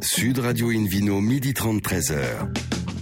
Sud Radio Invino, midi 30, 13h.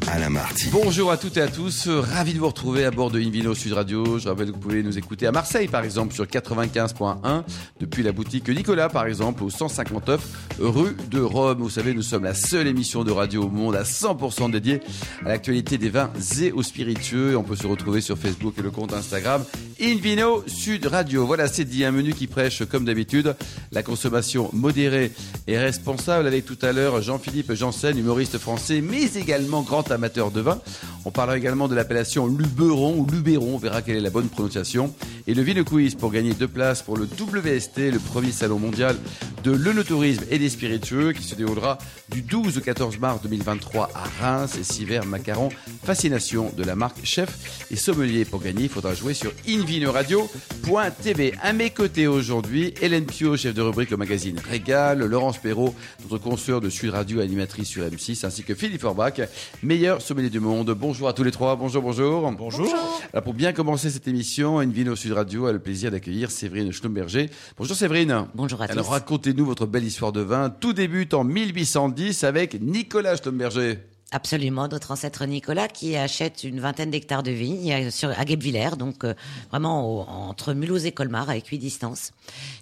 Alain Marty. Bonjour à toutes et à tous, ravi de vous retrouver à bord de Invino Sud Radio. Je rappelle que vous pouvez nous écouter à Marseille par exemple sur 95.1 depuis la boutique Nicolas par exemple au 159 rue de Rome. Vous savez, nous sommes la seule émission de radio au monde à 100% dédiée à l'actualité des vins et aux spiritueux. On peut se retrouver sur Facebook et le compte Instagram Invino Sud Radio. Voilà, c'est dit un menu qui prêche comme d'habitude la consommation modérée et responsable avec tout à l'heure Jean-Philippe Janssen, humoriste français mais également grand amateur de vin. On parlera également de l'appellation Luberon ou Luberon, on verra quelle est la bonne prononciation. Et le Vino Quiz pour gagner deux places pour le WST, le premier salon mondial de l'œnotourisme et des spiritueux qui se déroulera du 12 au 14 mars 2023 à Reims et Siver Macaron. Fascination de la marque Chef et Sommelier. Pour gagner, il faudra jouer sur invinoradio.tv. À mes côtés aujourd'hui, Hélène Pio, chef de rubrique au magazine Régal, Laurence Perrault, notre consoeur de Sud Radio, animatrice sur M6, ainsi que Philippe Forbach, meilleur sommelier du monde. Bonjour à tous les trois. Bonjour, bonjour. Bonjour. Alors pour bien commencer cette émission, Invino Sud Radio a le plaisir d'accueillir Séverine Schlumberger. Bonjour Séverine. Bonjour à tous. Alors racontez-nous votre belle histoire de vin. Tout débute en 1810 avec Nicolas Schlumberger. Absolument, notre ancêtre Nicolas qui achète une vingtaine d'hectares de vignes sur, à Guebwiller, donc euh, vraiment au- entre Mulhouse et Colmar, avec huit distances.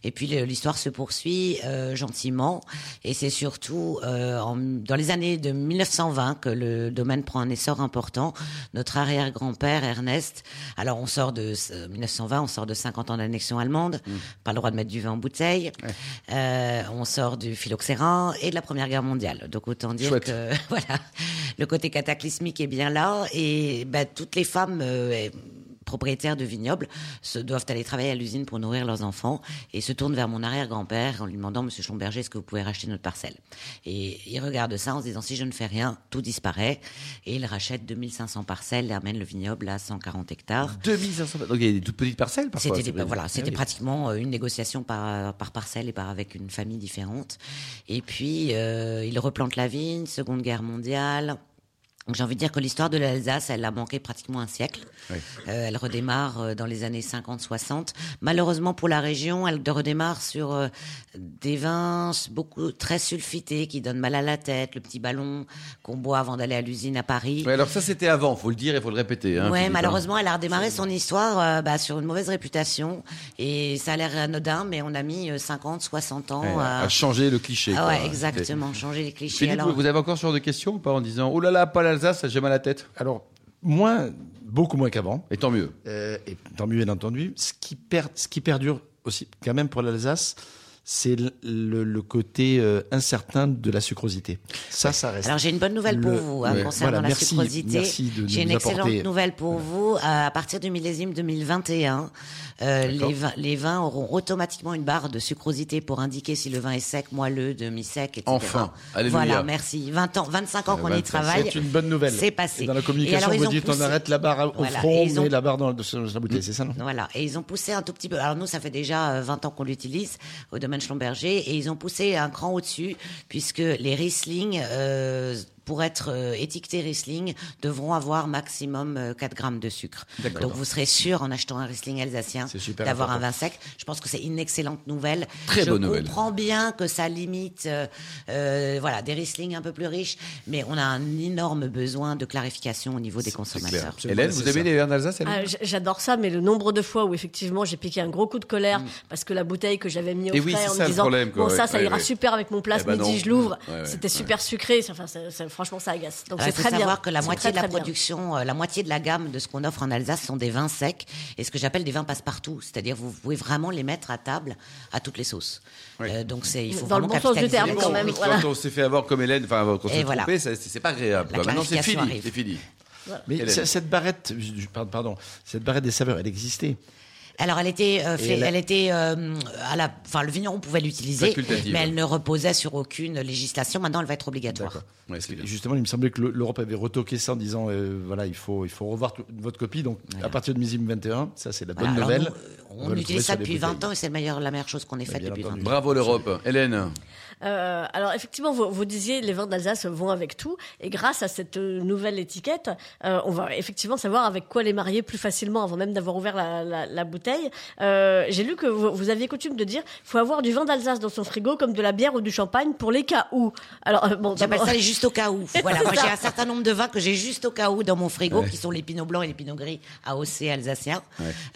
Et puis l'histoire se poursuit euh, gentiment, et c'est surtout euh, en- dans les années de 1920 que le domaine prend un essor important. Notre arrière-grand-père Ernest, alors on sort de euh, 1920, on sort de 50 ans d'annexion allemande, pas le droit de mettre du vin en bouteille, Euh, on sort du phylloxérin et de la Première Guerre mondiale. Donc autant dire Chouette. que voilà, le côté cataclysmique est bien là et bah, toutes les femmes euh, propriétaires de vignobles se doivent aller travailler à l'usine pour nourrir leurs enfants et se tournent vers mon arrière-grand-père en lui demandant Monsieur Schlumberger est-ce que vous pouvez racheter notre parcelle? Et il regarde ça en se disant si je ne fais rien tout disparaît et il rachète 2500 parcelles et amène le vignoble à 140 hectares 2500. Donc il y a des toutes petites parcelles parfois. c'était voilà, c'était pratiquement euh, une négociation par, par parcelle et par avec une famille différente. Et puis euh, il replante la vigne, Seconde Guerre mondiale. Donc j'ai envie de dire que l'histoire de l'Alsace, elle a manqué pratiquement un siècle. Oui. Euh, elle redémarre euh, dans les années 50-60. Malheureusement pour la région, elle redémarre sur euh, des vins beaucoup très sulfités qui donnent mal à la tête, le petit ballon qu'on boit avant d'aller à l'usine à Paris. Ouais, alors ça c'était avant, faut le dire et faut le répéter. Hein, ouais, malheureusement, elle a redémarré son histoire euh, bah, sur une mauvaise réputation. Et ça a l'air anodin, mais on a mis euh, 50, 60 ans Ouais, à... à changer le cliché. Ah ouais, exactement, changer les clichés. Philippe, Alors, vous avez encore ce genre de questions ou pas en disant oh là là, pas l'Alsace, j'ai mal à la tête Alors, moins, beaucoup moins qu'avant. Et tant mieux. Euh, et tant mieux, bien entendu. Ce qui, perd, ce qui perdure aussi, quand même, pour l'Alsace, c'est le, le- le côté euh, incertain de la sucrosité. Ça, ça reste. alors j'ai une bonne nouvelle pour Le- vous hein, ouais, concernant voilà, la merci, sucrosité. merci de- de J'ai une excellente apporter- nouvelle pour vous. À partir du millésime 2021, euh, les, vins, les vins auront automatiquement une barre de sucrosité pour indiquer si le vin est sec, moelleux, demi-sec, etc. Enfin, alléluia. Voilà, merci. 20 ans, 25 ans qu'on y 25, travaille. c'est une bonne nouvelle. C'est passé. Et dans la Et communication, alors, ils vous ont dites poussé- on arrête la barre au Voilà, front, et ont- la barre dans, la bouteille, c'est ça, non? Voilà, et ils ont poussé un tout petit peu. Alors nous, ça fait déjà euh, 20 ans qu'on l'utilise au domaine Et ils ont poussé un cran au-dessus, puisque les Riesling, euh, pour être euh, étiquetés Riesling, devront avoir maximum euh, 4 grammes de sucre. Donc vous serez sûr, en achetant un Riesling alsacien, C'est super d'avoir un vin sec. Je pense que c'est une excellente nouvelle. Très Je bonne nouvelle. comprends bien que ça limite, euh, euh, voilà, des Riesling un peu plus riches, mais on a un énorme besoin de clarification au niveau des consommateurs. Hélène, vous aimez les vins d'Alsace Hélène? Ah, J'adore ça, mais le nombre de fois où effectivement j'ai piqué un gros coup de colère parce que la bouteille que j'avais mis au Mm. Et frais c'est en ça, me disant problème, quoi. bon ça Ouais, ça ouais, ira ouais. super avec mon plat Eh ben midi non. je l'ouvre Ouais, ouais, c'était ouais. super sucré enfin ça- ça- franchement ça agace donc Il c'est faut très bien savoir que la moitié très, de la production, euh, la moitié de la gamme de ce qu'on offre en Alsace sont des vins secs et ce que j'appelle des vins passe-partout. C'est-à-dire vous pouvez vraiment les mettre à table à toutes les sauces. Euh, donc c'est il faut Dans le bon sens du terme, quand même, Quand on s'est fait avoir comme Hélène, enfin quand on s'est voilà. trompé, c'est pas agréable. Maintenant c'est fini, c'est fini. Mais cette barrette, pardon, cette barrette des saveurs, elle existait. Alors elle était, euh, fait- elle était, euh, à la, enfin le vigneron pouvait l'utiliser, mais elle ne reposait sur aucune législation. Maintenant elle va être obligatoire. Ouais. Justement, il me semblait que le- l'Europe avait retoqué ça en disant euh, voilà, il faut, il faut revoir tout- votre copie. Donc, à partir de millésime 21, ça c'est la bonne Voilà, nouvelle. nous, On utilise ça depuis 20 bouteilles. ans et c'est le meilleur, la meilleure chose qu'on ait faite depuis 20 entendu. ans. Bravo l'Europe. Hélène, Euh, alors effectivement, vous, vous disiez les vins d'Alsace vont avec tout, et grâce à cette euh, nouvelle étiquette, euh, on va effectivement savoir avec quoi les marier plus facilement avant même d'avoir ouvert la, la, la bouteille. Euh, J'ai lu que vous, vous aviez coutume de dire faut avoir du vin d'Alsace dans son frigo comme de la bière ou du champagne pour les cas où. Alors euh, bon, J'appelle ça les juste au cas où. Voilà, moi j'ai un certain nombre de vins que j'ai juste au cas où dans mon frigo, qui sont les pinots blancs et les pinots gris AOC alsaciens,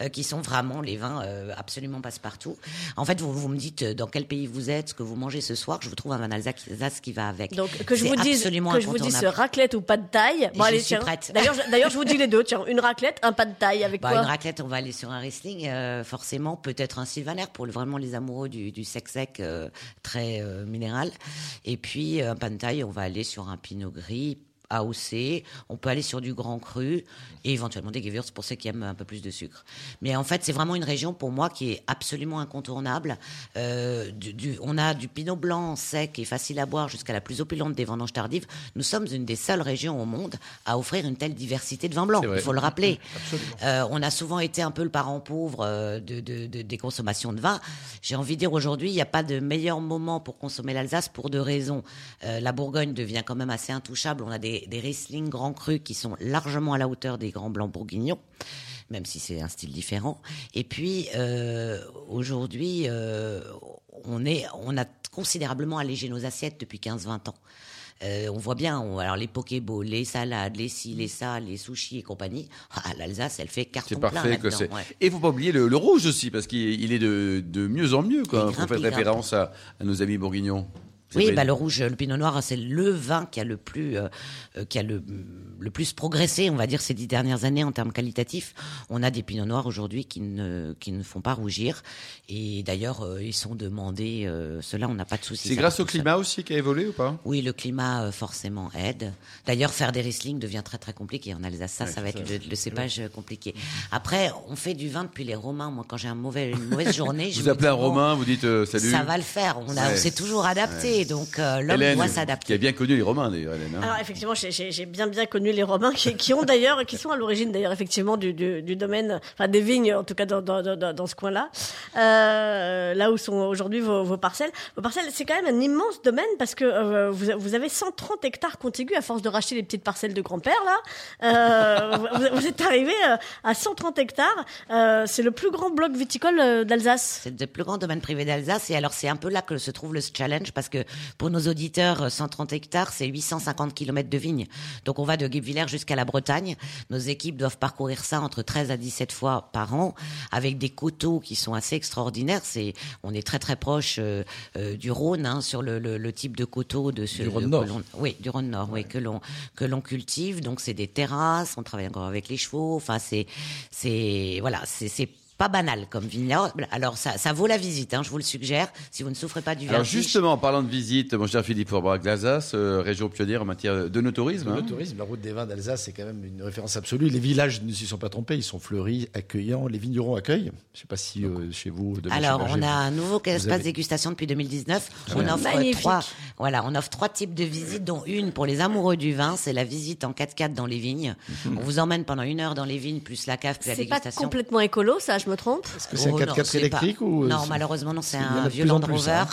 euh, qui sont vraiment les vins euh, absolument passe-partout. En fait, vous, vous me dites dans quel pays vous êtes, ce que vous mangez ce soir, je vous trouve un vin d'Alsace qui va avec. Donc que je vous dise que je vous dise raclette ou pas de taille. je suis tiens. prête. D'ailleurs, je- vous dis les deux. Tiens, une raclette, un pas de taille avec Bah, quoi une raclette, on va aller sur un Riesling, euh, forcément, peut-être un Sylvaner pour vraiment les amoureux du, du sec sec euh, très euh, minéral. Et puis un pain de taille, on va aller sur un Pinot Gris. AOC, on peut aller sur du grand cru et éventuellement des Gewürz pour ceux qui aiment un peu plus de sucre. Mais en fait, c'est vraiment une région pour moi qui est absolument incontournable. Euh, du, du- on a du Pinot blanc sec et facile à boire jusqu'à la plus opulente des vendanges tardives. Nous sommes une des seules régions au monde à offrir une telle diversité de vins blancs. Il faut le rappeler. Euh, on a souvent été un peu le parent pauvre euh, de, de- de- des consommations de vin. J'ai envie de dire aujourd'hui, il n'y a pas de meilleur moment pour consommer l'Alsace pour deux raisons. Euh, la Bourgogne devient quand même assez intouchable. On a des, des Riesling grands crus qui sont largement à la hauteur des grands blancs bourguignons même si c'est un style différent. Et puis euh, aujourd'hui, euh, on est, on a considérablement allégé nos assiettes depuis 15-20 ans. Euh, on voit bien, on- alors les pokéballs, les salades, les ci, les ça, les sushis et compagnie. Ah, l'Alsace, elle fait carton C'est plein parfait que là-dedans. c'est. ouais. Et faut pas oublier le, le rouge aussi, parce qu'il il est de, de mieux en mieux, quand vous faites référence à, à nos amis bourguignons. Oui, bah, le rouge, le pinot noir, c'est le vin qui a le plus, euh, euh, qui a le, le plus progressé, on va dire, ces dix dernières années en termes qualitatifs. On a des pinots noirs aujourd'hui qui ne, qui ne font pas rougir. Et d'ailleurs, euh, ils sont demandés, euh, cela, on n'a pas de souci. C'est grâce au seul. climat aussi qui a évolué ou pas? Oui, le climat euh, forcément aide. D'ailleurs, faire des Riesling devient très très compliqué en Alsace. Ça, ça va être le, le cépage compliqué. Après, on fait du vin depuis les Romains. Moi, quand j'ai un mauvais, une mauvaise journée, je Vous appelez un bon, Romain, vous dites euh, salut. Ça va le faire. On, a, Ouais. on s'est toujours adapté. Donc, euh, l'homme Hélène, doit qui a s'adapter. bien connu les Romains d'ailleurs, Hélène. hein. Alors effectivement, j'ai- j'ai j'ai bien bien connu les Romains qui, qui ont d'ailleurs, qui sont à l'origine d'ailleurs effectivement du, du, du domaine, enfin des vignes en tout cas dans, dans, dans, dans ce coin-là, euh, là où sont aujourd'hui vos, vos parcelles. Vos parcelles, c'est quand même un immense domaine parce que euh, vous, vous avez 130 hectares contigus à force de racheter les petites parcelles de grand-père là. Euh, vous, vous êtes arrivé à 130 hectares. Euh, c'est le plus grand bloc viticole d'Alsace. C'est le plus grand domaine privé d'Alsace. Et alors, c'est un peu là que se trouve le challenge parce que pour nos auditeurs, euh, 130 hectares, c'est 850 kilomètres de vignes. Donc, on va de Guebwiller jusqu'à la Bretagne. Nos équipes doivent parcourir ça entre 13 à 17 fois par an avec des coteaux qui sont assez extraordinaires. C'est, on est très, très proche euh, euh, du Rhône, hein, sur le, le, le type de coteau de ce, Du Rhône Nord. oui, du Rhône Nord, oui, que l'on que l'on cultive. Donc c'est des terrasses, on travaille encore avec les chevaux. Enfin c'est c'est voilà, c'est pas banal comme vignoble. Alors ça ça vaut la visite, hein, je vous le suggère. Si vous ne souffrez pas du Alors vertige. justement, en parlant de visite, mon cher Philippe Fourbrac, l'Alsace, euh, région pionnière en matière de no-tourisme. Le hein. tourisme, la route des vins d'Alsace, c'est quand même une référence absolue. Les villages ne s'y sont pas trompés, ils sont fleuris, accueillants. Les vignerons accueillent. Je ne sais pas si euh, chez vous. Alors, on a un nouveau espace avez- dégustation depuis 2019. On offre Magnifique. trois, voilà, on offre trois types de visites, dont une pour les amoureux du vin, c'est la visite en 4x4 dans les vignes. On vous emmène pendant une heure dans les vignes, plus la cave, plus la C'est pas dégustation. complètement écolo, ça, je me trompe que c'est un Oh, 4x4 non, c'est électrique pas- ou, euh, Non, c'est- malheureusement, non, c'est un vieux Land plus, Rover. hein.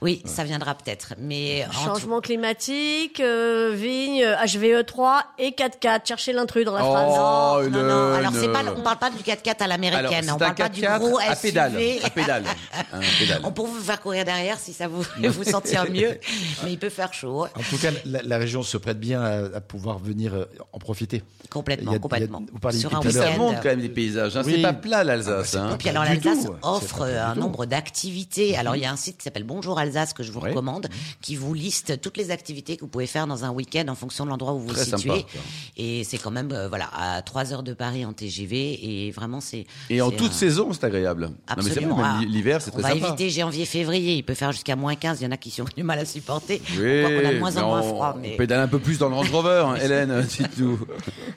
Oui, ça viendra peut-être. Mais Changement climatique, euh, vigne, HVE3 et 4x4. Cherchez l'intrus dans la Oh, phrase. non, non, non. Alors, c'est pas, on parle pas du 4x4 à l'américaine. On un parle pas du 4x4 gros à pédale. SUV. À pédale. Un pédale. On peut vous faire courir derrière si ça vous vous sentir mieux, mais il peut faire chaud. En tout cas, la, la région se prête bien à, à pouvoir venir euh, en profiter. Complètement, complètement. vous parliez Sur un à ça week-end. quand même des paysages. hein. Oui. C'est pas plat l'Alsace. Hein. Et puis alors l'Alsace offre euh, un nombre d'activités. Alors il y a un site qui s'appelle Bonjour Alsace que je vous Oui. recommande, qui vous liste toutes les activités que vous pouvez faire dans un week-end en fonction de l'endroit où vous vous Très sympa, situez. Et c'est quand même euh, voilà à 3 heures de Paris en TGV et vraiment c'est. Et en toute saison, c'est agréable. Mais Absolument. Ah, l'hiver, c'est On très va sympa. éviter janvier-février. Il peut faire jusqu'à moins 15. Il y en a qui ont du mal à supporter. santé. on voit qu'on a de moins en moins froid. On pédale un peu plus dans le Range Rover, hein. Hélène, dites-nous.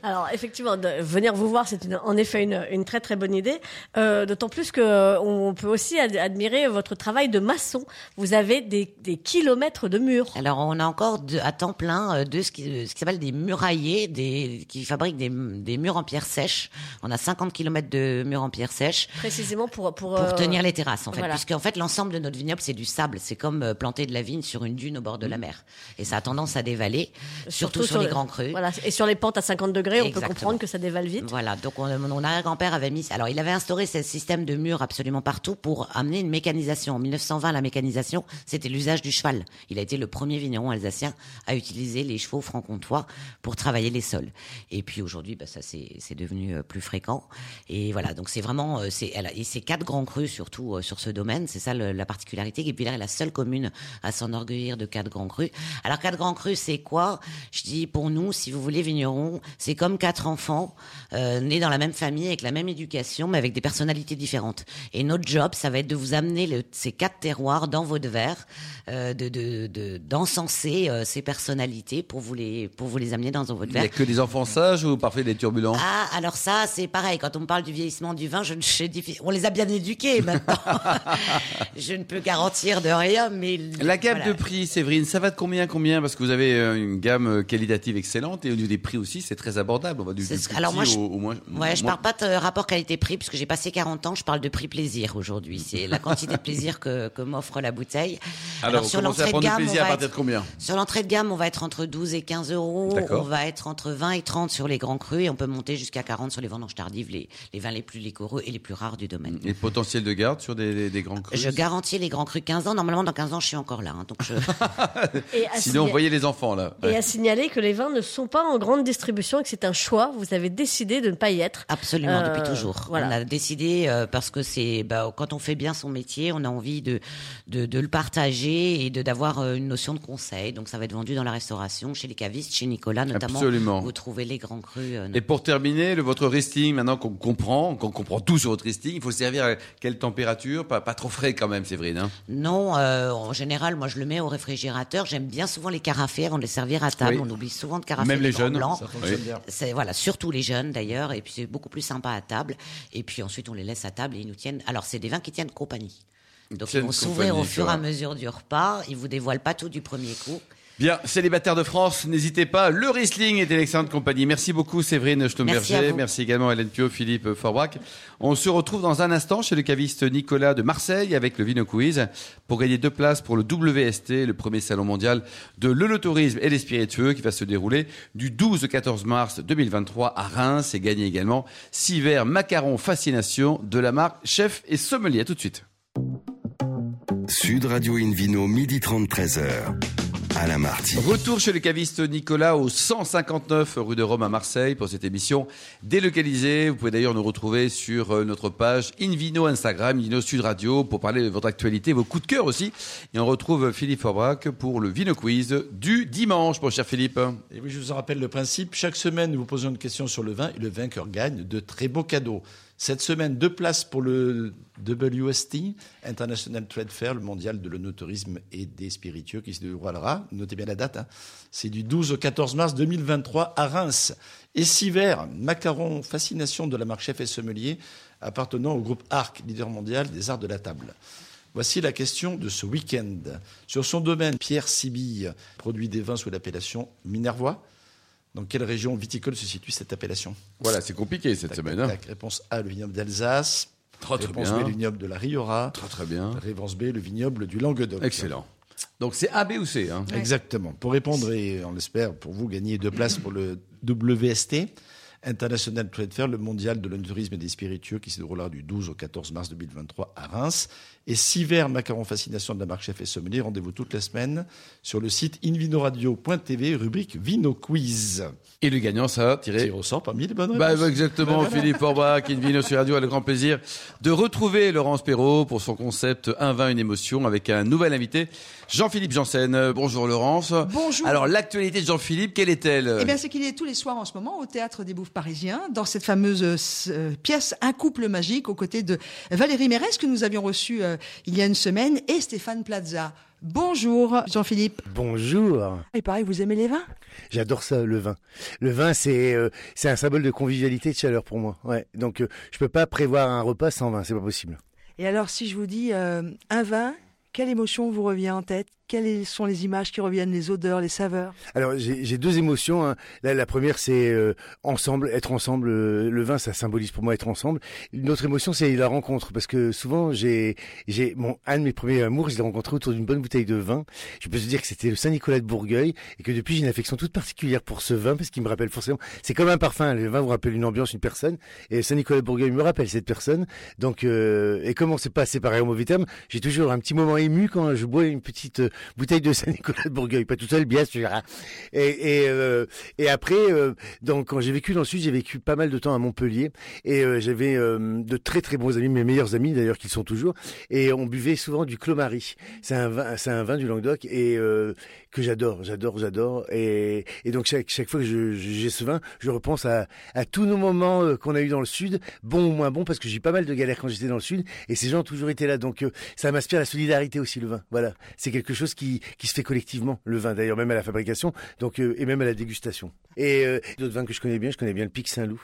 Alors effectivement, de venir vous voir, c'est en effet une, une, très très bonne idée. Euh, D'autant plus que on peut aussi admirer votre travail de maçon. Vous avez des, des kilomètres de murs. Alors on a encore de, à temps plein euh, de ce qui, qui s'appelle des muraillers, des, qui fabriquent des, des murs en pierre sèche. On a 50 kilomètres de murs en pierre sèche. Précisément pour pour, pour euh, tenir les terrasses en fait, voilà. puisque en fait l'ensemble de notre vignoble c'est du sable. C'est comme euh, planter de la vigne sur une dune au bord de la mer, et ça a tendance à dévaler, surtout, sur, les grands crus. Voilà, et sur les pentes à 50 degrés, on peut comprendre que ça dévale vite. Voilà, donc on, mon arrière-grand-père avait mis, alors il avait instauré ce système de murs absolument partout pour amener une mécanisation. En 1920, la mécanisation, c'était l'usage du cheval. Il a été le premier vigneron alsacien à utiliser les chevaux franc-comtois pour travailler les sols. Et puis aujourd'hui, bah, ça c'est devenu euh, plus fréquent. Et voilà, donc c'est vraiment, euh, c'est et c'est quatre grands crus surtout euh, sur ce domaine. C'est ça la particularité. Guebwiller est la seule commune à s'enorgueillir de quatre grands crus. Alors quatre grands crus, c'est quoi? Je dis pour nous, si vous voulez vigneron, c'est comme quatre enfants nés dans la même famille avec la même éducation, mais avec des personnalités différentes. Et notre job, ça va être de vous amener le, ces quatre terroirs dans votre verre, euh, de d'encenser de, euh, ces personnalités pour vous les pour vous les amener dans votre verre. Il n'y a que des enfants sages ou parfois des turbulents? Ah, alors ça, c'est pareil. Quand on parle du vieillissement du vin, je ne sais on les a bien éduqués maintenant. je ne peux garantir de rien, mais la gamme de prix, Séverine, ça va de combien combien? Parce que vous avez euh, une gamme qualitative excellente et au niveau des prix aussi, c'est très abordable. On va du, du alors moi, je, au, moins. Ouais, je parle pas de rapport qualité-prix puisque j'ai passé 40 ans. Je parle de prix plaisir aujourd'hui. C'est la quantité de plaisir que, que m'offre la bouteille. Alors, sur l'entrée de gamme, on va être, combien Sur l'entrée de gamme, on va être entre 12 et 15 euros. On va être entre 20 et 30 sur les grands crus et on peut monter jusqu'à 40 sur les vendanges tardives, les, les vins les plus liquoreux et les plus rares du domaine. Et potentiel de garde sur des, des, grands crus Je garantis les grands crus 15 ans. Normalement, dans 15 ans, je suis encore là. Hein, donc je... Sinon, voyez les enfants là. Et à signaler que les vins ne sont pas en grande distribution et que c'est un choix. Vous avez décidé de ne pas y être. Absolument, depuis euh, toujours. Voilà. On a décidé euh, parce que c'est bah, quand on fait bien son métier, on a envie de de, de le partager et de d'avoir euh, une notion de conseil. Donc ça va être vendu dans la restauration, chez les cavistes, chez Nicolas notamment. Absolument. Vous trouvez les grands crus. et pour terminer, le, votre resting, maintenant qu'on comprend, qu'on comprend tout sur votre resting, il faut servir à quelle température? Pas, pas trop frais quand même, Séverine. Hein? Non, en général, moi je le mets au réfrigérateur. J'aime bien souvent les carafés avant de les servir à table. On oublie souvent de carafer. Même les jeunes. C'est voilà, surtout les jeunes d'ailleurs. Et puis c'est beaucoup plus sympa à table. Et puis ensuite on les laisse à table et ils nous tiennent. Alors c'est des vins qui tiennent compagnie. Donc ils vont s'ouvrir au fur et à mesure du repas. Ils vous dévoilent pas tout du premier coup. Bien, célibataire de France, n'hésitez pas. Le Riesling est une excellente compagnie. Merci beaucoup Séverine Stomberger. Merci, Merci, également Hélène Pio, Philippe Forbrac. On se retrouve dans un instant chez le caviste Nicolas de Marseille avec le Vino Quiz pour gagner deux places pour le WST, le premier salon mondial de l'œnotourisme et les spiritueux qui va se dérouler du 12 au 14 mars 2023 à Reims et gagner également six verres macarons fascination de la marque Chef et Sommelier. À tout de suite. Sud Radio Invino, midi 30, 13h. Alain Marty. Retour chez le caviste Nicolas au 159 rue de Rome à Marseille pour cette émission délocalisée. Vous pouvez d'ailleurs nous retrouver sur euh, notre page Invino Instagram, Invino Sud Radio pour parler de votre actualité, vos coups de cœur aussi. Et on retrouve Philippe Forbrac pour le Vino Quiz du dimanche, mon cher Philippe. Et oui, je vous en rappelle le principe. Chaque semaine, nous vous posons une question sur le vin et le vainqueur gagne de très beaux cadeaux. Cette semaine, deux places pour le WST, International Trade Fair, le mondial de l'onotourisme et des spiritueux, qui se déroulera, notez bien la date, hein. c'est du 12 au 14 mars 2023 à Reims. Et six verres, macaron fascination de la marque Chef et Sommelier, appartenant au groupe ARC, leader mondial des arts de la table. Voici la question de ce week-end. Sur son domaine, Pierre Sibille produit des vins sous l'appellation Minervois. Dans quelle région viticole se situe cette appellation Voilà, c'est compliqué cette semaine. Hein. Réponse A, le vignoble d'Alsace. Réponse B, le vignoble de la Riora. Très très bien. Réponse B, le vignoble du Languedoc. Excellent. Donc c'est A, B ou C. Hein. Exactement. Pour répondre, et on l'espère, pour vous gagner deux places pour le WST, International Trade Fair, le mondial de l'onotourisme et des spiritueux qui se déroulera du 12 au 14 mars 2023 à Reims. Et six verres macaron fascination de la marque Chef et Sommelier. Rendez-vous toute la semaine sur le site invinoradio.tv, rubrique Vino Quiz. Et le gagnant, ça, tiré. au sort parmi les bonnes bah, réponses. Bah, exactement, Philippe Orbach, Invino sur Radio a le grand plaisir de retrouver Laurence Perrault pour son concept Un vin, une émotion avec un nouvel invité, Jean-Philippe Janssen. Bonjour Laurence. Bonjour. Alors l'actualité de Jean-Philippe, quelle est-elle? Eh bien, c'est qu'il est tous les soirs en ce moment au Théâtre des Bouffes parisien dans cette fameuse euh, pièce Un couple magique aux côtés de Valérie Mérès que nous avions reçue euh, il y a une semaine et Stéphane Plaza. Bonjour Jean-Philippe. Bonjour. Et pareil, vous aimez les vins J'adore ça, le vin. Le vin, c'est euh, c'est un symbole de convivialité, de chaleur pour moi. Ouais. Donc euh, je peux pas prévoir un repas sans vin, c'est pas possible. Et alors, si je vous dis euh, un vin, quelle émotion vous revient en tête? Quelles sont les images qui reviennent, les odeurs, les saveurs Alors j'ai deux émotions. hein. La, première, c'est euh, ensemble, être ensemble. euh, le vin, ça symbolise pour moi être ensemble. Une autre émotion, c'est la rencontre, parce que souvent, j'ai j'ai mon un de mes premiers amours, je l'ai rencontré autour d'une bonne bouteille de vin. Je peux te dire que c'était le Saint-Nicolas de Bourgueil, et que depuis, j'ai une affection toute particulière pour ce vin, parce qu'il me rappelle forcément. C'est comme un parfum. Le vin vous rappelle une ambiance, une personne, et Saint-Nicolas de Bourgueil me rappelle cette personne. Donc, euh, et comme on s'est pas séparés au mauvais terme, j'ai toujours un petit moment ému quand je bois une petite euh, bouteille de Saint-Nicolas de Bourgueil, pas tout seul, bien sûr. hein. Et, et, euh, et après, euh, donc quand j'ai vécu dans le sud, j'ai vécu pas mal de temps à Montpellier, et euh, j'avais euh, de très très bons amis, mes meilleurs amis d'ailleurs, qu'ils sont toujours, et on buvait souvent du Clos-Marie. C'est un vin, c'est un vin du Languedoc et euh, que j'adore, j'adore, j'adore. Et, et donc chaque chaque fois que je- je- j'ai ce vin, je repense à, tous nos moments euh, qu'on a eu dans le sud, bons ou moins bons, parce que j'ai eu pas mal de galères quand j'étais dans le sud, et ces gens ont toujours été là. Donc ça m'inspire la solidarité aussi le vin. Voilà, c'est quelque chose qui se fait collectivement le vin. D'ailleurs même à la fabrication, donc euh, et même à la dégustation. Et euh, d'autres vins que je connais bien, je connais bien le Pic Saint-Loup.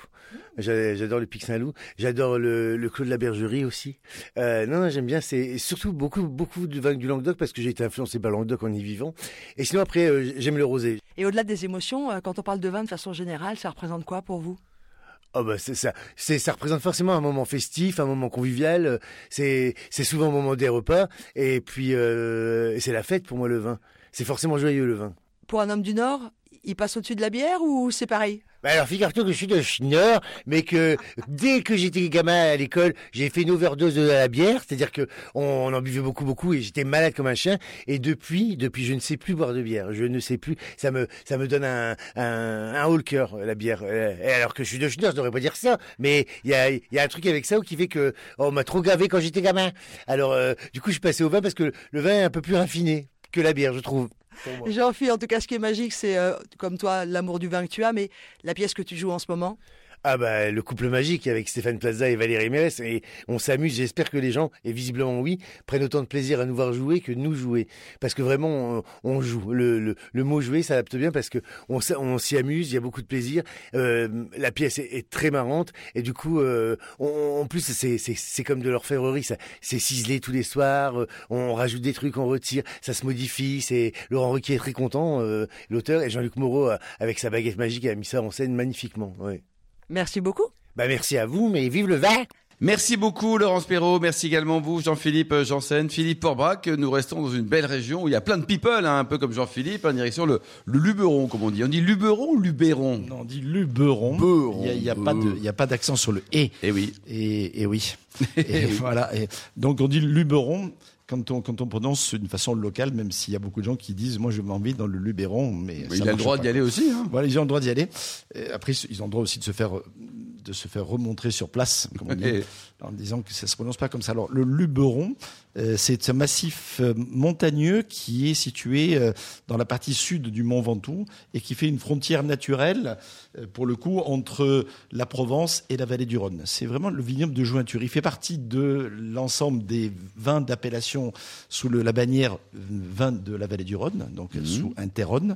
J'a- J'adore le Pic Saint-Loup. J'adore le, le Clos de la Bergerie aussi. Euh, non, non, j'aime bien. C'est surtout beaucoup, beaucoup de vins du Languedoc parce que j'ai été influencé par Languedoc en y vivant. Et sinon après, j'aime le rosé. Et au-delà des émotions, quand on parle de vin de façon générale, ça représente quoi pour vous? Oh bah c'est ça, ça représente forcément un moment festif, un moment convivial. euh, C'est c'est souvent au moment des repas et puis euh, c'est la fête pour moi le vin. C'est forcément joyeux le vin. Pour un homme du Nord, il passe au-dessus de la bière ou c'est pareil? Bah alors figure-toi que je suis de Schnorr, mais que dès que j'étais gamin à l'école, j'ai fait une overdose de la bière, c'est-à-dire que on en buvait beaucoup beaucoup et j'étais malade comme un chien. Et depuis, depuis je ne sais plus boire de bière, je ne sais plus. Ça me ça me donne un un, un haut le cœur la bière. Euh, Et alors que je suis de Schnorr, je devrais pas dire ça, mais il y a y a un truc avec ça qui fait que on m'a trop gavé quand j'étais gamin. Alors euh, du coup je suis passé au vin parce que le vin est un peu plus raffiné que la bière, je trouve. Jean-Philippe, en tout cas, ce qui est magique, c'est, euh, comme toi, l'amour du vin que tu as, mais la pièce que tu joues en ce moment. Ah bah le couple magique avec Stéphane Plaza et Valérie Mérès et on s'amuse. J'espère que les gens et visiblement oui prennent autant de plaisir à nous voir jouer que nous jouer parce que vraiment on, joue. Le, le, le mot jouer s'adapte bien parce que on, on s'y amuse, il y a beaucoup de plaisir. Euh, la pièce est, très marrante et du coup euh, on- en plus c'est comme de l'orfèvrerie. C'est ciselé tous les soirs. euh, on rajoute des trucs, on retire, ça se modifie. C'est Laurent Ruquier est très content, euh, l'auteur et Jean-Luc Moreau avec sa baguette magique a mis ça en scène magnifiquement. Ouais. Merci beaucoup. Bah merci à vous, mais vive le vin Merci beaucoup Laurence Perrault, merci également vous Jean-Philippe Janssen, Philippe Porbrac. Nous restons dans une belle région où il y a plein de people, hein, un peu comme Jean-Philippe, en direction le, le Luberon, comme on dit. On dit Luberon ou Luberon? Non, on dit Luberon. Beurron. Il n'y a, pas d'accent sur le et. Eh oui. Et, et oui. Et voilà. Et donc on dit Luberon quand on, quand on prononce d'une façon locale, même s'il y a beaucoup de gens qui disent moi je m'envie dans le Luberon, mais Mais ça il a le droit d'y aller aussi. Hein. Voilà, ils ont le droit d'y aller. Et après, ils ont le droit aussi de se faire de se faire remontrer sur place, comme on dit, Et- en disant que ça se prononce pas comme ça. Alors, le Luberon, euh, c'est un massif euh, montagneux qui est situé euh, dans la partie sud du Mont Ventoux et qui fait une frontière naturelle, euh, pour le coup, entre la Provence et la vallée du Rhône. C'est vraiment le vignoble de Jointure. Il fait partie de l'ensemble des vins d'appellation sous le- la bannière vin de la vallée du Rhône, donc Mhm. sous Interrhône.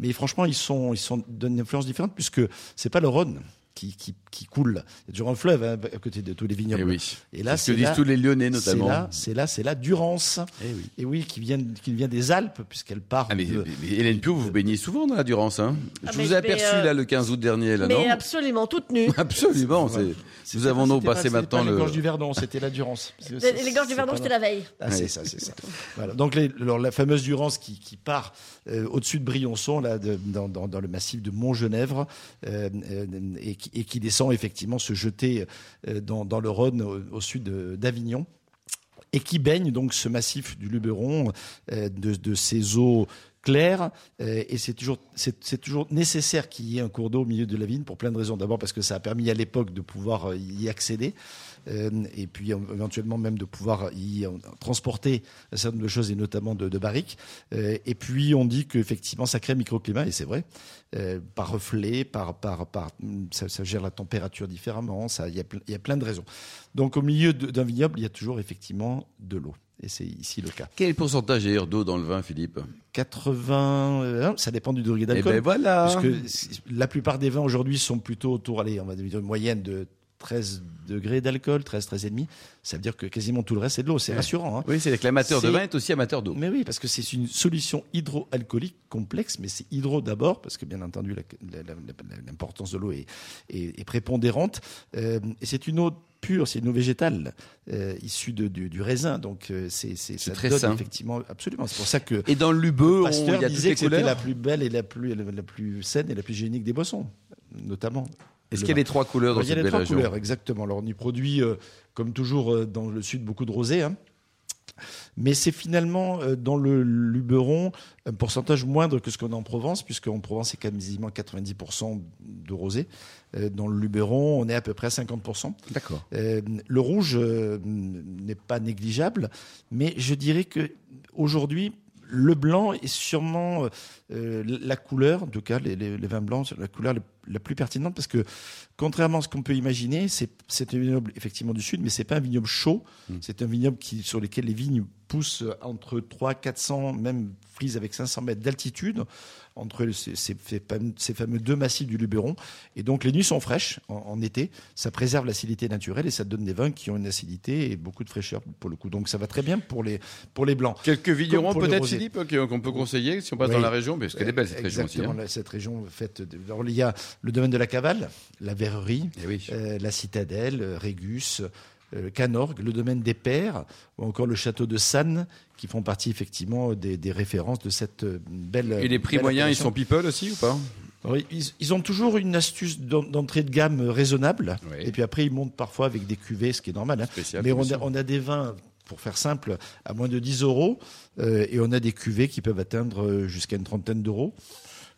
Mais franchement, ils sont, ils sont d'une influence différente puisque c'est pas le Rhône qui, qui, qui coule. Il y a toujours un fleuve hein, à côté de tous les vignobles. Eh oui. Et là, C'est ce que disent tous les Lyonnais notamment. C'est là, c'est là, la Durance. Eh oui. Et oui, qui vient, qui vient des Alpes puisqu'elle part. Ah mais, de- mais Hélène Pio, vous vous baignez souvent dans la Durance. Hein Ah, Je mais vous ai aperçu euh, là le 15 août dernier, là, Mais non? absolument, toute nue. Absolument. Nous avons pas- passé maintenant pas le. les gorges du Verdon, c'était la Durance. Les, gorges du Verdon, c'était la veille. Ah, c'est ça, c'est ça. Voilà. Donc les- alors, la fameuse Durance qui, qui part euh, au-dessus de Briançon, là, de- dans, dans- dans le massif de Montgenèvre, euh, euh, et, qui, et qui descend effectivement se jeter euh, dans, le Rhône au, sud d'Avignon. Et qui baigne donc ce massif du Luberon euh, de, ces eaux clair euh, et c'est toujours c'est toujours nécessaire qu'il y ait un cours d'eau au milieu de la vigne pour plein de raisons. D'abord parce que ça a permis à l'époque de pouvoir euh, y accéder euh, et puis éventuellement même de pouvoir y transporter un certain nombre de choses et notamment de, de barriques. et puis on dit qu'effectivement ça crée un microclimat et c'est vrai par reflet, par par par ça, ça, gère la température différemment. Ça il y a il y a plein de raisons. Donc au milieu d'un vignoble il y a toujours effectivement de l'eau. Et c'est ici le cas. Quel pourcentage d'eau dans le vin, Philippe? 80, euh, ça dépend du degré d'alcool. Et ben voilà. Parce que la plupart des vins aujourd'hui sont plutôt autour, allez, on va dire une moyenne de 13 degrés d'alcool, 13, 13 et demi. Ça veut dire que quasiment tout le reste c'est de l'eau. C'est rassurant. Hein. Oui, c'est que l'amateur de vin est aussi amateur d'eau. Mais oui, parce que c'est une solution hydroalcoolique complexe, mais c'est hydro d'abord, parce que bien entendu l'importance de l'eau est, est, prépondérante. Euh, et c'est une eau pure, c'est une eau végétale euh, issue de, du, du, raisin. Donc euh, c'est ça très donne sain. effectivement absolument. C'est pour ça que et dans le lubeux, Pasteur y a disait que c'était la plus belle et la plus la plus saine et la plus hygiénique des boissons, notamment. Est-ce qu'il y a les trois couleurs dans Il y a cette les trois région couleurs, exactement. Alors on y produit, euh, comme toujours euh, dans le sud, beaucoup de rosé. Hein. Mais c'est finalement euh, dans le Luberon un pourcentage moindre que ce qu'on a en Provence, puisque en Provence c'est quasiment 90% de rosé. Euh, dans le Luberon, on est à peu près à 50%. D'accord. Euh, le rouge n'est pas négligeable, mais je dirais que aujourd'hui, le blanc est sûrement euh, la couleur, en tout cas les, les, les vins blancs, c'est la couleur la, plus pertinente parce que contrairement à ce qu'on peut imaginer, c'est un vignoble effectivement du sud, mais c'est pas un vignoble chaud. C'est un vignoble qui sur lequel les vignes poussent entre 3 400 même frises avec 500 mètres d'altitude entre ces, ces, ces fameux deux massifs du Luberon. Et donc les nuits sont fraîches en, en été, ça préserve l'acidité naturelle et ça donne des vins qui ont une acidité et beaucoup de fraîcheur pour le coup. Donc ça va très bien pour les pour les blancs. Quelques vignerons peut-être. Philippe, que- qu'on peut conseiller si on passe Oui. dans la région, parce qu'elle est belle cette région aussi. Exactement, hein. cette région faite. De... Alors, il y a le domaine de la Cavale, la Verrerie, Eh oui. euh, la Citadelle, euh, Régus, euh, Canorgue, le domaine des Pères, ou encore le château de Sannes, qui font partie effectivement des, des références de cette euh, belle. Et les prix moyens, ils sont people aussi ou pas? Ils, ils ont toujours une astuce d'en- d'entrée de gamme raisonnable, Oui. et puis après ils montent parfois avec des cuvées, ce qui est normal. hein. Spécial, Mais a, on a des vins, pour faire simple, à moins de 10 euros, euh, et on a des cuvées qui peuvent atteindre euh, jusqu'à une trentaine d'euros.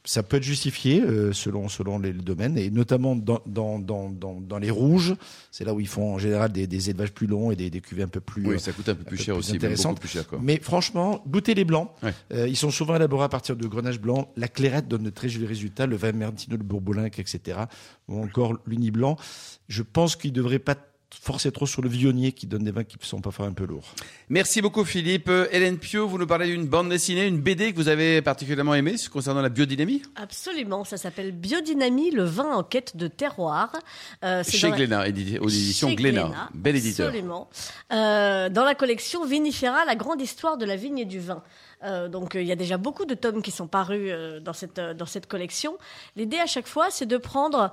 Ça peut être justifié euh, selon, selon les, les domaines, et notamment dans, dans, dans, dans, dans les rouges, c'est là où ils font en général des, des élevages plus longs et des, des cuvées un peu plus, Oui, ça coûte un peu plus peu cher plus aussi, plus cher. Quoi. mais franchement, goûtez les blancs. Ouais. Euh, ils sont souvent élaborés à partir de grenache blanc. La clairette donne de très jolis résultats. Le vin Mertino, le Bourboulin, etc. Ou encore l'Uni blanc. Je pense qu'ils ne devraient pas forcer trop sur le viognier qui donne des vins qui ne sont parfois un peu lourds. Merci beaucoup Philippe. Hélène Pio, vous nous parlez d'une bande dessinée, une BD que vous avez particulièrement aimée concernant la biodynamie Absolument, ça s'appelle Biodynamie, le vin en quête de terroir. Euh, c'est Chez la- Glénat, édité- aux éditions Glénat. Glénat, Bel éditeur. Absolument. Euh, dans la collection Vinifera, la grande histoire de la vigne et du vin. Euh, donc euh, il y a déjà beaucoup de tomes qui sont parus euh, dans cette dans cette collection. L'idée à chaque fois, c'est de prendre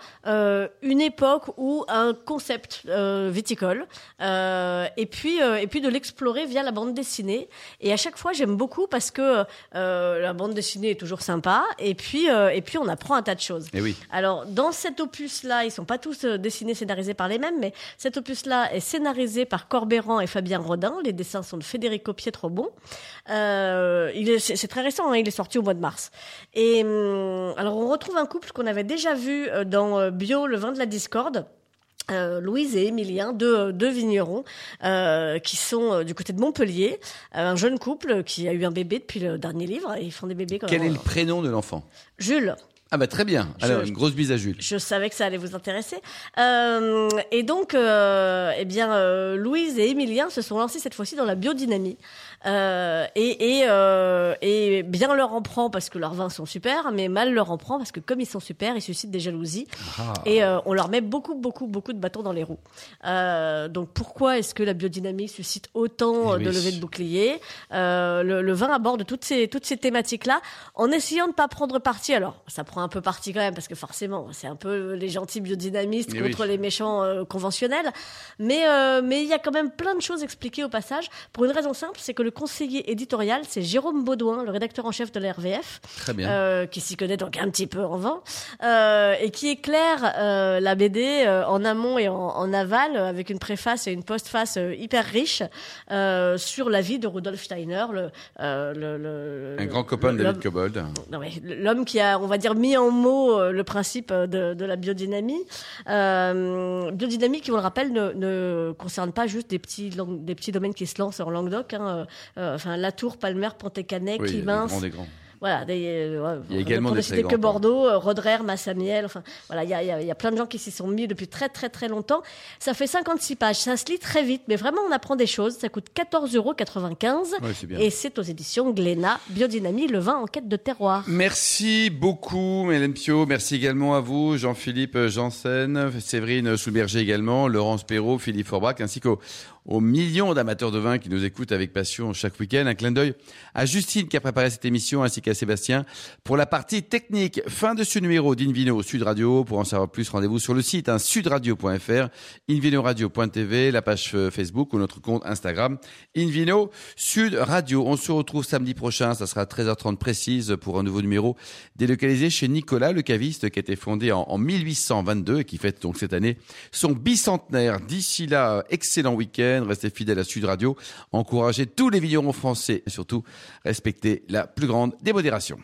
une époque ou un concept viticole et puis et puis de l'explorer via la bande dessinée. Et à chaque fois, j'aime beaucoup parce que la bande dessinée est toujours sympa et puis et puis on apprend un tas de choses. Eh oui. Alors, dans cet opus-là, ils sont pas tous dessinés, scénarisés par les mêmes, mais cet opus-là est scénarisé par Corbéran et Fabien Rodin. Les dessins sont de Federico Pietrobon. Euh, est, c'est, très récent, hein, il est sorti au mois de mars. Et hum, alors, on retrouve un couple qu'on avait déjà vu euh, dans euh, Bio, le vin de la discorde. Euh, Louise et Émilien, deux, deux vignerons euh, qui sont euh, du côté de Montpellier, Euh, un jeune couple qui a eu un bébé depuis le dernier livre et ils font des bébés Quel est le prénom de l'enfant? Jules. Ah bah très bien. Alors Je- une grosse bise à Jules. Je savais que ça allait vous intéresser. Euh, et donc, euh, eh bien, euh, Louise et Émilien se sont lancés cette fois-ci dans la biodynamie. Euh, et, et, euh, et bien leur en prend parce que leurs vins sont super, mais mal leur en prend parce que comme ils sont super, ils suscitent des jalousies. Et euh, on leur met beaucoup, beaucoup, beaucoup de bâtons dans les roues. Donc pourquoi est-ce que la biodynamie suscite autant Eh de levées de boucliers? Le, le vin aborde toutes ces, toutes ces thématiques-là en essayant de pas prendre parti. Alors, ça prend un peu parti quand même parce que forcément, c'est un peu les gentils biodynamistes Eh contre oui. les méchants conventionnels. Mais mais il y a quand même plein de choses expliquées au passage pour une raison simple, c'est que le conseiller éditorial, c'est Jérôme Baudouin, le rédacteur en chef de la RVF, Très bien. euh, qui s'y connaît donc un petit peu en vin, euh, et qui éclaire euh, la BD en amont et en, en aval, avec une préface et une postface hyper riche sur la vie de Rudolf Steiner, le, le, le- Un grand copain de David Cobold. l'homme qui a, on va dire, mis en mots le principe de, de la biodynamie. Biodynamie qui, on le rappelle, ne, ne concerne pas juste des petits, lang- des petits domaines qui se lancent en Languedoc. Hein, enfin, Latour, Palmer, Pontécanet, Oui, des Quimins. grands, des grands. Voilà, des, euh, Il y a également pour des ne citer très que Bordeaux, euh, Roderer, Massamiel, enfin voilà, il y a, il y plein de gens qui s'y sont mis depuis très très très longtemps. Ça fait 56 pages, ça se lit très vite, mais vraiment on apprend des choses. Ça coûte 14,95 euros et c'est aux éditions Glénat, Biodynamie, le vin en quête de terroir. Merci beaucoup, Mélène Pio. Merci également à vous, Jean-Philippe Janssen, Séverine Souberger également, Laurence Perrault, Philippe Forbrac, ainsi qu'aux aux millions d'amateurs de vin qui nous écoutent avec passion chaque week-end. Un clin d'œil à Justine qui a préparé cette émission, ainsi qu'à Sébastien pour la partie technique. Fin de ce numéro d'Invino Sud Radio. Pour en savoir plus, rendez-vous sur le site hein, sudradio.fr, invinoradio.tv, la page euh, Facebook ou notre compte Instagram Invino Sud Radio. On se retrouve samedi prochain, ça sera 13h30 précise pour un nouveau numéro délocalisé chez Nicolas, le caviste qui a été fondé en, en 1822 et qui fête donc cette année son bicentenaire. D'ici là, excellent week-end, restez fidèles à Sud Radio, encouragez tous les vignerons français et surtout respectez la plus grande démodération.